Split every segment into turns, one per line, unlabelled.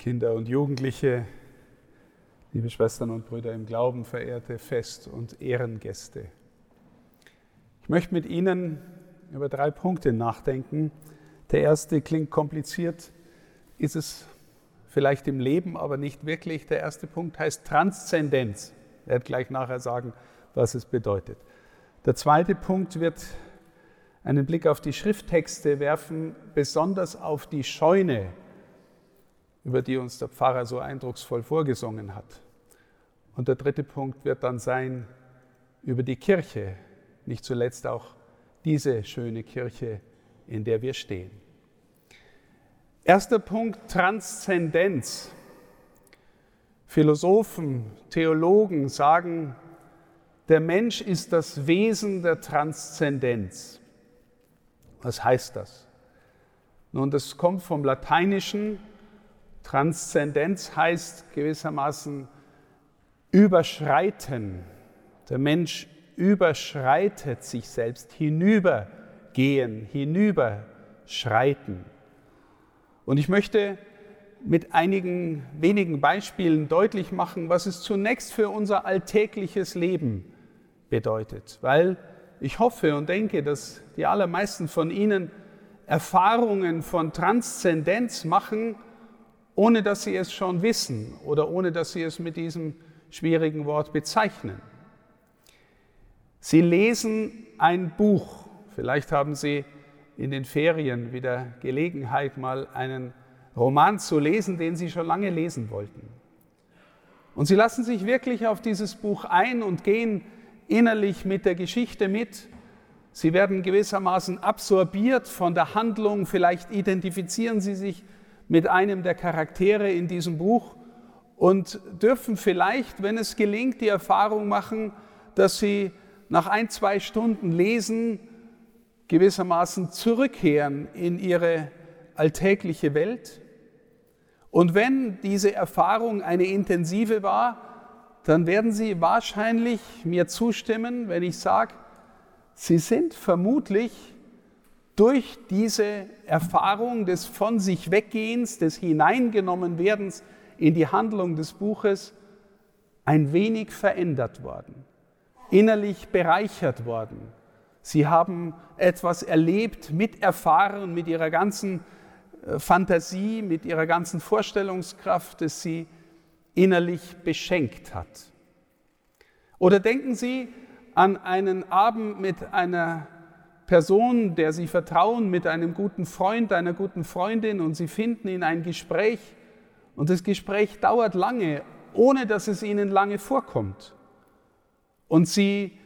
Kinder und Jugendliche, liebe Schwestern und Brüder im Glauben, verehrte Fest- und Ehrengäste. Ich möchte mit Ihnen über drei Punkte nachdenken. Der erste klingt kompliziert, ist es vielleicht im Leben, aber nicht wirklich. Der erste Punkt heißt Transzendenz. Ich werde gleich nachher sagen, was es bedeutet. Der zweite Punkt wird einen Blick auf die Schrifttexte werfen, besonders auf die Scheune, über die uns der Pfarrer so eindrucksvoll vorgesungen hat. Und der dritte Punkt wird dann sein über die Kirche, nicht zuletzt auch diese schöne Kirche, in der wir stehen. Erster Punkt, Transzendenz. Philosophen, Theologen sagen, der Mensch ist das Wesen der Transzendenz. Was heißt das? Nun, das kommt vom Lateinischen. Transzendenz heißt gewissermaßen überschreiten. Der Mensch überschreitet sich selbst, hinübergehen, hinüberschreiten. Und ich möchte mit einigen wenigen Beispielen deutlich machen, was es zunächst für unser alltägliches Leben bedeutet, weil ich hoffe und denke, dass die allermeisten von Ihnen Erfahrungen von Transzendenz machen, ohne dass sie es schon wissen oder ohne dass sie es mit diesem schwierigen Wort bezeichnen. Sie lesen ein Buch, vielleicht haben Sie in den Ferien wieder Gelegenheit, mal einen Roman zu lesen, den Sie schon lange lesen wollten. Und Sie lassen sich wirklich auf dieses Buch ein und gehen innerlich mit der Geschichte mit. Sie werden gewissermaßen absorbiert von der Handlung, vielleicht identifizieren Sie sich mit einem der Charaktere in diesem Buch und dürfen vielleicht, wenn es gelingt, die Erfahrung machen, dass Sie nach ein, zwei Stunden Lesen gewissermaßen zurückkehren in Ihre alltägliche Welt. Und wenn diese Erfahrung eine intensive war, dann werden Sie wahrscheinlich mir zustimmen, wenn ich sage, Sie sind vermutlich durch diese Erfahrung des von sich weggehens, des hineingenommen werdens in die Handlung des Buches ein wenig verändert worden, innerlich bereichert worden. Sie haben etwas erlebt, miterfahren mit ihrer ganzen äh, Fantasie, mit ihrer ganzen Vorstellungskraft, das sie innerlich beschenkt hat. Oder denken Sie an einen Abend mit einer Person, der Sie vertrauen, mit einem guten Freund, einer guten Freundin und Sie finden in ein Gespräch und das Gespräch dauert lange, ohne dass es Ihnen lange vorkommt. Und Sie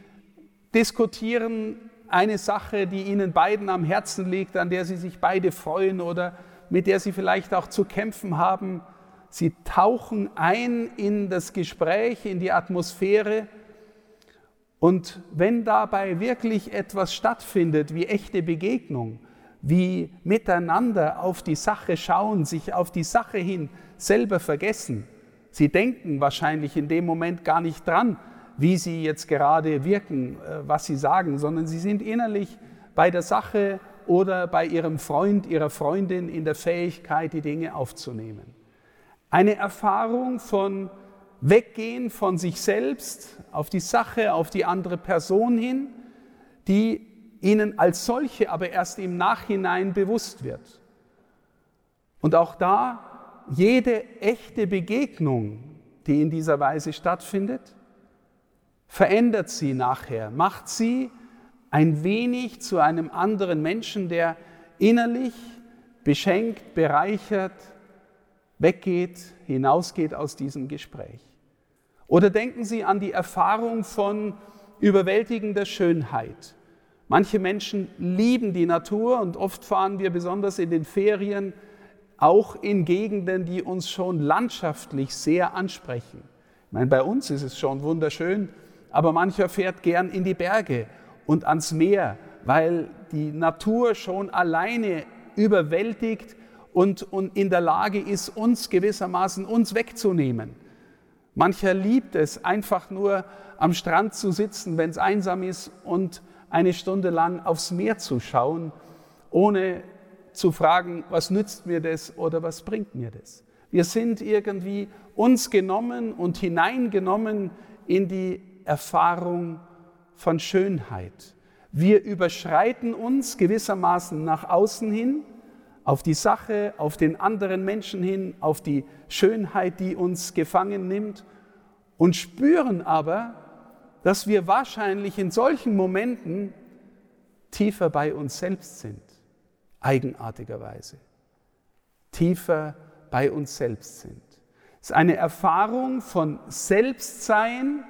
diskutieren eine Sache, die Ihnen beiden am Herzen liegt, an der Sie sich beide freuen oder mit der Sie vielleicht auch zu kämpfen haben. Sie tauchen ein in das Gespräch, in die Atmosphäre. Und wenn dabei wirklich etwas stattfindet, wie echte Begegnung, wie miteinander auf die Sache schauen, sich auf die Sache hin selber vergessen, sie denken wahrscheinlich in dem Moment gar nicht dran, wie sie jetzt gerade wirken, äh, was sie sagen, sondern sie sind innerlich bei der Sache oder bei ihrem Freund, ihrer Freundin in der Fähigkeit, die Dinge aufzunehmen. Eine Erfahrung von Weggehen von sich selbst auf die Sache, auf die andere Person hin, die ihnen als solche aber erst im Nachhinein bewusst wird. Und auch da, jede echte Begegnung, die in dieser Weise stattfindet, verändert sie nachher, macht sie ein wenig zu einem anderen Menschen, der innerlich beschenkt, bereichert, weggeht, hinausgeht aus diesem Gespräch. Oder denken Sie an die Erfahrung von überwältigender Schönheit. Manche Menschen lieben die Natur und oft fahren wir besonders in den Ferien auch in Gegenden, die uns schon landschaftlich sehr ansprechen. Ich meine, bei uns ist es schon wunderschön, aber mancher fährt gern in die Berge und ans Meer, weil die Natur schon alleine überwältigt und, und in der Lage ist, uns gewissermaßen uns wegzunehmen. Mancher liebt es, einfach nur am Strand zu sitzen, wenn es einsam ist und eine Stunde lang aufs Meer zu schauen, ohne zu fragen, was nützt mir das oder was bringt mir das. Wir sind irgendwie uns genommen und hineingenommen in die Erfahrung von Schönheit. Wir überschreiten uns gewissermaßen nach außen hin, auf die Sache, auf den anderen Menschen hin, auf die Schönheit, die uns gefangen nimmt und spüren aber, dass wir wahrscheinlich in solchen Momenten tiefer bei uns selbst sind, eigenartigerweise, tiefer bei uns selbst sind. Es ist eine Erfahrung von Selbstsein,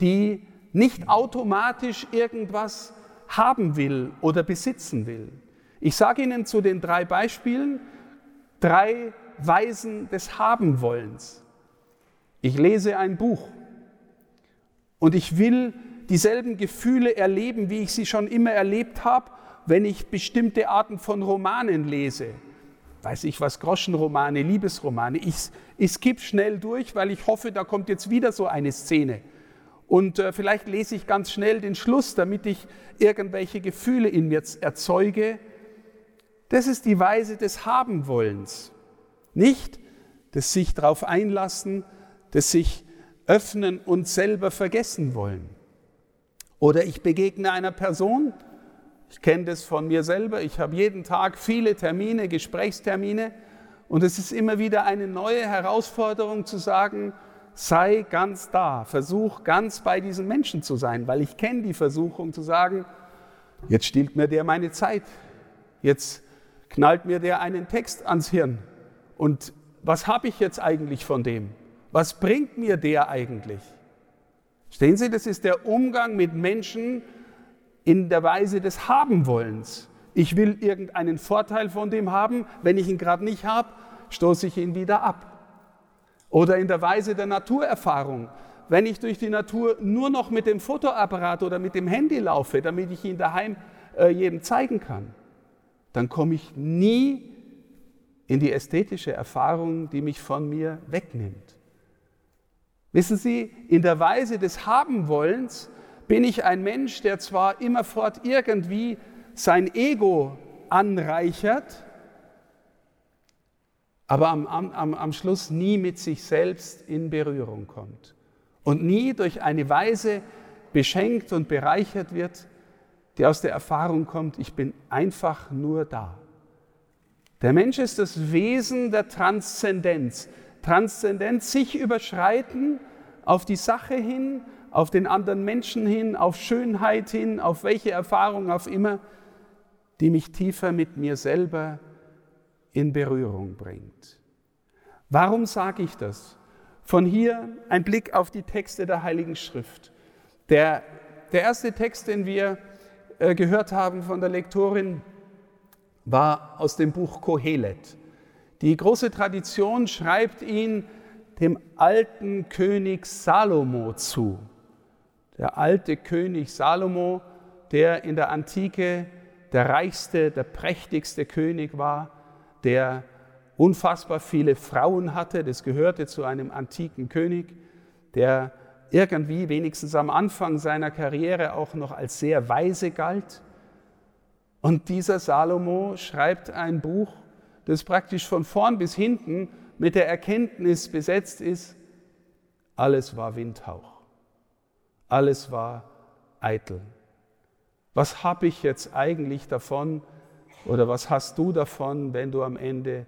die nicht automatisch irgendwas haben will oder besitzen will. Ich sage Ihnen zu den drei Beispielen drei Weisen des Habenwollens. Ich lese ein Buch und ich will dieselben Gefühle erleben, wie ich sie schon immer erlebt habe, wenn ich bestimmte Arten von Romanen lese. Weiß ich was, Groschenromane, Liebesromane. Ich, ich skippe schnell durch, weil ich hoffe, da kommt jetzt wieder so eine Szene. Und äh, vielleicht lese ich ganz schnell den Schluss, damit ich irgendwelche Gefühle in mir erzeuge. Das ist die Weise des Habenwollens. Nicht des sich darauf einlassen, des sich öffnen und selber vergessen wollen. Oder ich begegne einer Person, ich kenne das von mir selber, ich habe jeden Tag viele Termine, Gesprächstermine und es ist immer wieder eine neue Herausforderung zu sagen, sei ganz da, versuch ganz bei diesen Menschen zu sein, weil ich kenne die Versuchung zu sagen, jetzt stiehlt mir der meine Zeit, jetzt knallt mir der einen Text ans Hirn und was habe ich jetzt eigentlich von dem? Was bringt mir der eigentlich? Stehen Sie, das ist der Umgang mit Menschen in der Weise des Habenwollens. Ich will irgendeinen Vorteil von dem haben, wenn ich ihn gerade nicht habe, stoße ich ihn wieder ab. Oder in der Weise der Naturerfahrung. Wenn ich durch die Natur nur noch mit dem Fotoapparat oder mit dem Handy laufe, damit ich ihn daheim äh, jedem zeigen kann, dann komme ich nie in die ästhetische Erfahrung, die mich von mir wegnimmt. Wissen Sie, in der Weise des Habenwollens bin ich ein Mensch, der zwar immerfort irgendwie sein Ego anreichert, aber am, am, am Schluss nie mit sich selbst in Berührung kommt und nie durch eine Weise beschenkt und bereichert wird, die aus der Erfahrung kommt, ich bin einfach nur da. Der Mensch ist das Wesen der Transzendenz. Transzendenz, sich überschreiten auf die Sache hin, auf den anderen Menschen hin, auf Schönheit hin, auf welche Erfahrung auch immer, die mich tiefer mit mir selber in Berührung bringt. Warum sage ich das? Von hier ein Blick auf die Texte der Heiligen Schrift. Der, der erste Text, den wir gehört haben von der Lektorin, war aus dem Buch Kohelet. Die große Tradition schreibt ihn dem alten König Salomo zu. Der alte König Salomo, der in der Antike der reichste, der prächtigste König war, der unfassbar viele Frauen hatte, das gehörte zu einem antiken König, der irgendwie wenigstens am Anfang seiner Karriere auch noch als sehr weise galt. Und dieser Salomo schreibt ein Buch, das praktisch von vorn bis hinten mit der Erkenntnis besetzt ist, alles war Windhauch, alles war eitel. Was habe ich jetzt eigentlich davon, oder was hast du davon, wenn du am Ende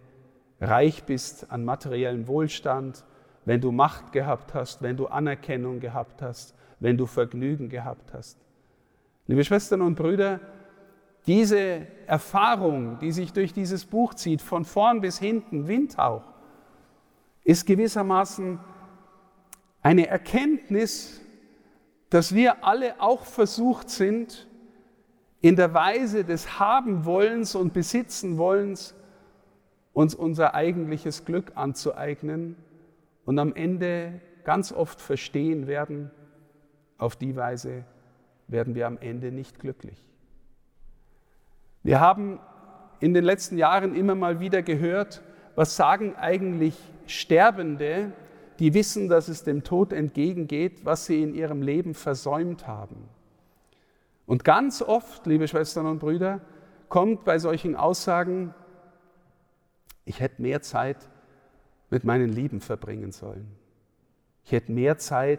reich bist an materiellem Wohlstand, wenn du Macht gehabt hast, wenn du Anerkennung gehabt hast, wenn du Vergnügen gehabt hast? Liebe Schwestern und Brüder, diese Erfahrung, die sich durch dieses Buch zieht, von vorn bis hinten, Windhauch, ist gewissermaßen eine Erkenntnis, dass wir alle auch versucht sind, in der Weise des Habenwollens und Besitzenwollens uns unser eigentliches Glück anzueignen und am Ende ganz oft verstehen werden, auf die Weise werden wir am Ende nicht glücklich. Wir haben in den letzten Jahren immer mal wieder gehört, was sagen eigentlich Sterbende, die wissen, dass es dem Tod entgegengeht, was sie in ihrem Leben versäumt haben. Und ganz oft, liebe Schwestern und Brüder, kommt bei solchen Aussagen, ich hätte mehr Zeit mit meinen Lieben verbringen sollen. Ich hätte mehr Zeit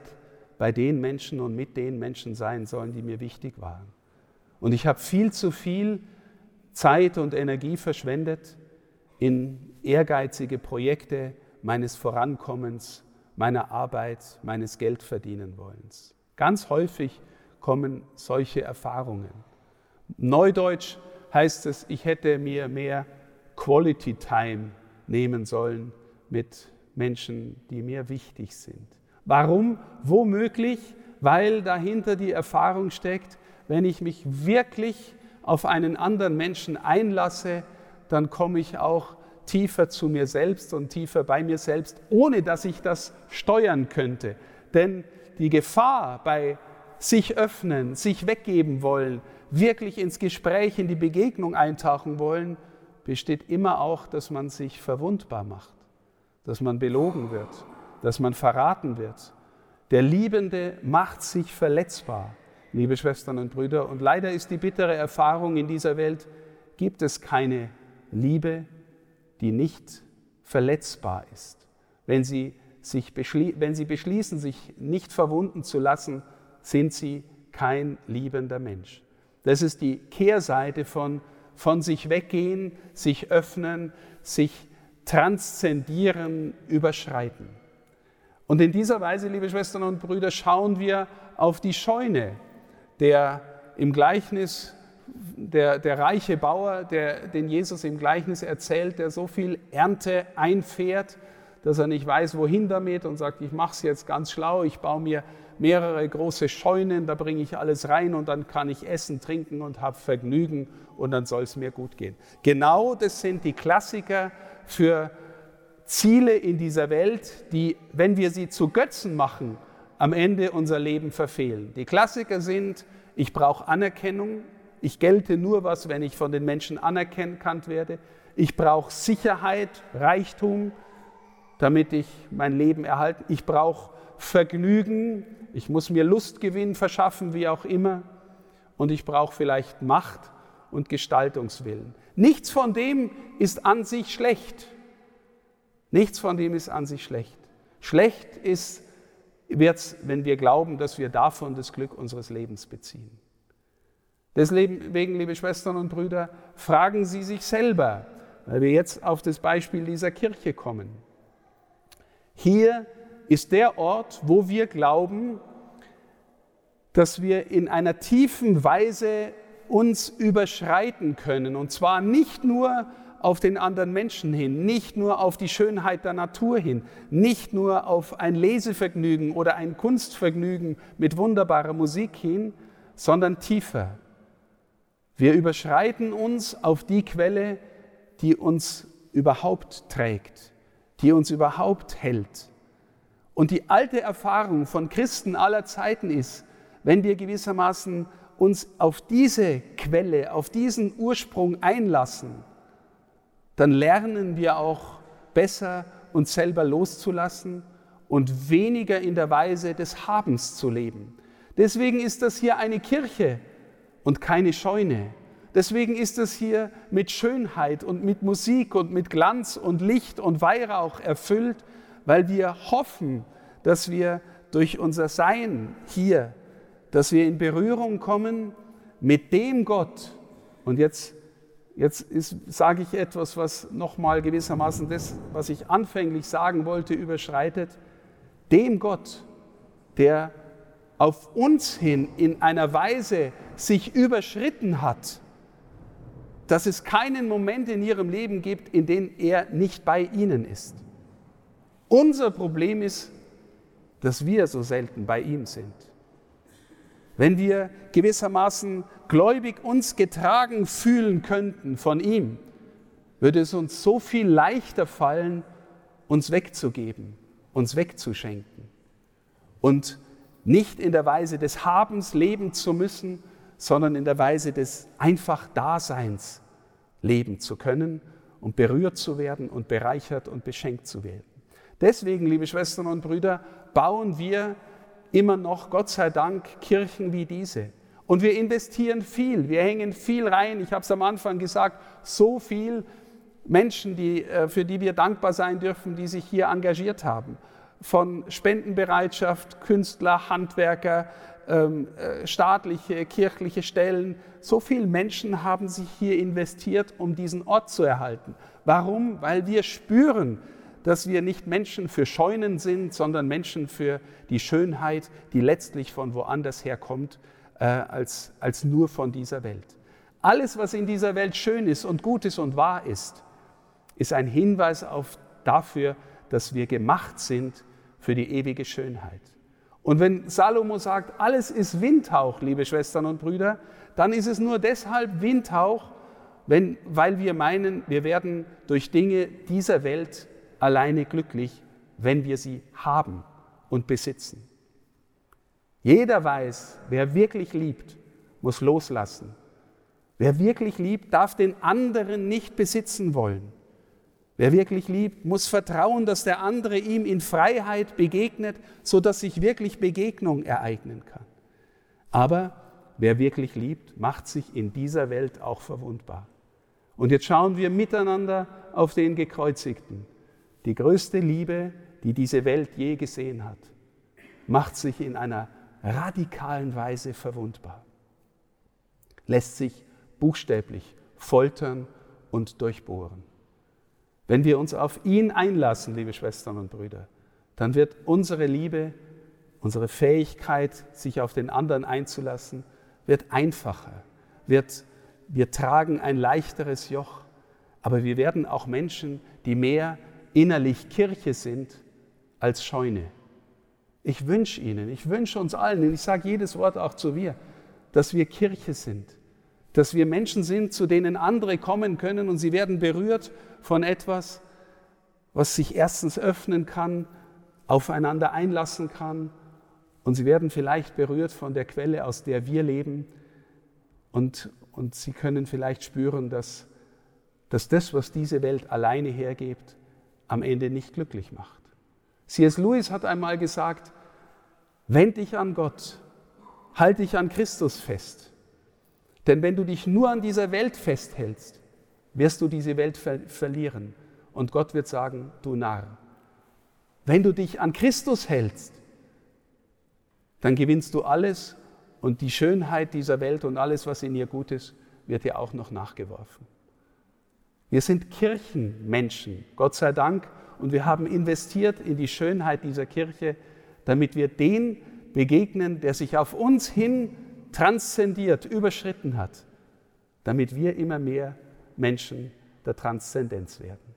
bei den Menschen und mit den Menschen sein sollen, die mir wichtig waren. Und ich habe viel zu viel Zeit und Energie verschwendet in ehrgeizige Projekte meines Vorankommens, meiner Arbeit, meines Geldverdienenwollens. Ganz häufig kommen solche Erfahrungen. Neudeutsch heißt es, ich hätte mir mehr Quality Time nehmen sollen mit Menschen, die mir wichtig sind. Warum? Womöglich, weil dahinter die Erfahrung steckt, wenn ich mich wirklich auf einen anderen Menschen einlasse, dann komme ich auch tiefer zu mir selbst und tiefer bei mir selbst, ohne dass ich das steuern könnte. Denn die Gefahr bei sich öffnen, sich weggeben wollen, wirklich ins Gespräch, in die Begegnung eintauchen wollen, besteht immer auch, dass man sich verwundbar macht, dass man belogen wird, dass man verraten wird. Der Liebende macht sich verletzbar, liebe Schwestern und Brüder. Und leider ist die bittere Erfahrung in dieser Welt, gibt es keine Liebe, die nicht verletzbar ist. Wenn sie, sich wenn sie beschließen, sich nicht verwunden zu lassen, sind sie kein liebender Mensch. Das ist die Kehrseite von, von sich weggehen, sich öffnen, sich transzendieren, überschreiten. Und in dieser Weise, liebe Schwestern und Brüder, schauen wir auf die Scheune, der im Gleichnis der, der reiche Bauer, der, den Jesus im Gleichnis erzählt, der so viel Ernte einfährt, dass er nicht weiß, wohin damit und sagt, ich mache es jetzt ganz schlau, ich baue mir mehrere große Scheunen, da bringe ich alles rein und dann kann ich essen, trinken und habe Vergnügen und dann soll es mir gut gehen. Genau das sind die Klassiker für Ziele in dieser Welt, die, wenn wir sie zu Götzen machen, am Ende unser Leben verfehlen. Die Klassiker sind, ich brauche Anerkennung, ich gelte nur was, wenn ich von den Menschen anerkannt werde. Ich brauche Sicherheit, Reichtum, damit ich mein Leben erhalte. Ich brauche Vergnügen, ich muss mir Lustgewinn verschaffen, wie auch immer. Und ich brauche vielleicht Macht und Gestaltungswillen. Nichts von dem ist an sich schlecht. Nichts von dem ist an sich schlecht. Schlecht ist, wird es, wenn wir glauben, dass wir davon das Glück unseres Lebens beziehen. Deswegen, liebe Schwestern und Brüder, fragen Sie sich selber, weil wir jetzt auf das Beispiel dieser Kirche kommen. Hier ist der Ort, wo wir glauben, dass wir in einer tiefen Weise uns überschreiten können. Und zwar nicht nur auf den anderen Menschen hin, nicht nur auf die Schönheit der Natur hin, nicht nur auf ein Lesevergnügen oder ein Kunstvergnügen mit wunderbarer Musik hin, sondern tiefer. Wir überschreiten uns auf die Quelle, die uns überhaupt trägt, die uns überhaupt hält. Und die alte Erfahrung von Christen aller Zeiten ist, wenn wir gewissermaßen uns auf diese Quelle, auf diesen Ursprung einlassen, dann lernen wir auch besser uns selber loszulassen und weniger in der Weise des Habens zu leben. Deswegen ist das hier eine Kirche, und keine Scheune. Deswegen ist es hier mit Schönheit und mit Musik und mit Glanz und Licht und Weihrauch erfüllt, weil wir hoffen, dass wir durch unser Sein hier, dass wir in Berührung kommen mit dem Gott. Und jetzt, jetzt sage ich etwas, was nochmal gewissermaßen das, was ich anfänglich sagen wollte, überschreitet. Dem Gott, der auf uns hin in einer Weise sich überschritten hat, dass es keinen Moment in ihrem Leben gibt, in dem er nicht bei ihnen ist. Unser Problem ist, dass wir so selten bei ihm sind. Wenn wir gewissermaßen gläubig uns getragen fühlen könnten von ihm, würde es uns so viel leichter fallen, uns wegzugeben, uns wegzuschenken. Und nicht in der Weise des Habens leben zu müssen, sondern in der Weise des einfach Daseins leben zu können und berührt zu werden und bereichert und beschenkt zu werden. Deswegen, liebe Schwestern und Brüder, bauen wir immer noch, Gott sei Dank, Kirchen wie diese. Und wir investieren viel, wir hängen viel rein. Ich habe es am Anfang gesagt, so viel Menschen, die, äh, für die wir dankbar sein dürfen, die sich hier engagiert haben. Von Spendenbereitschaft, Künstler, Handwerker, ähm, äh, staatliche, kirchliche Stellen. So viele Menschen haben sich hier investiert, um diesen Ort zu erhalten. Warum? Weil wir spüren, dass wir nicht Menschen für Scheunen sind, sondern Menschen für die Schönheit, die letztlich von woanders herkommt, äh, als, als nur von dieser Welt. Alles, was in dieser Welt schön ist und gut ist und wahr ist, ist ein Hinweis auf dafür, dass wir gemacht sind für die ewige Schönheit. Und wenn Salomo sagt, alles ist Windhauch, liebe Schwestern und Brüder, dann ist es nur deshalb Windhauch, wenn, weil wir meinen, wir werden durch Dinge dieser Welt alleine glücklich, wenn wir sie haben und besitzen. Jeder weiß, wer wirklich liebt, muss loslassen. Wer wirklich liebt, darf den anderen nicht besitzen wollen. Wer wirklich liebt, muss vertrauen, dass der andere ihm in Freiheit begegnet, sodass sich wirklich Begegnung ereignen kann. Aber wer wirklich liebt, macht sich in dieser Welt auch verwundbar. Und jetzt schauen wir miteinander auf den Gekreuzigten. Die größte Liebe, die diese Welt je gesehen hat, macht sich in einer radikalen Weise verwundbar, lässt sich buchstäblich foltern und durchbohren. Wenn wir uns auf ihn einlassen, liebe Schwestern und Brüder, dann wird unsere Liebe, unsere Fähigkeit, sich auf den anderen einzulassen, wird einfacher, wird, wir tragen ein leichteres Joch, aber wir werden auch Menschen, die mehr innerlich Kirche sind als Scheune. Ich wünsche Ihnen, ich wünsche uns allen, und ich sage jedes Wort auch zu wir, dass wir Kirche sind, dass wir Menschen sind, zu denen andere kommen können und sie werden berührt von etwas, was sich erstens öffnen kann, aufeinander einlassen kann und sie werden vielleicht berührt von der Quelle, aus der wir leben und, und sie können vielleicht spüren, dass, dass das, was diese Welt alleine hergibt, am Ende nicht glücklich macht. C.S. Lewis hat einmal gesagt, wend dich an Gott, halt dich an Christus fest. Denn wenn du dich nur an dieser Welt festhältst, wirst du diese Welt ver verlieren. Und Gott wird sagen, du Narr. Wenn du dich an Christus hältst, dann gewinnst du alles und die Schönheit dieser Welt und alles, was in ihr gut ist, wird dir auch noch nachgeworfen. Wir sind Kirchenmenschen, Gott sei Dank, und wir haben investiert in die Schönheit dieser Kirche, damit wir den begegnen, der sich auf uns hin transzendiert, überschritten hat, damit wir immer mehr Menschen der Transzendenz werden.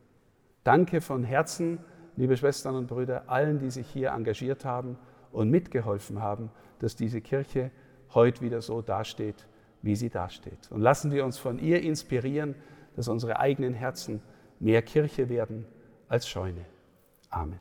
Danke von Herzen, liebe Schwestern und Brüder, allen, die sich hier engagiert haben und mitgeholfen haben, dass diese Kirche heute wieder so dasteht, wie sie dasteht. Und lassen wir uns von ihr inspirieren, dass unsere eigenen Herzen mehr Kirche werden als Scheune. Amen.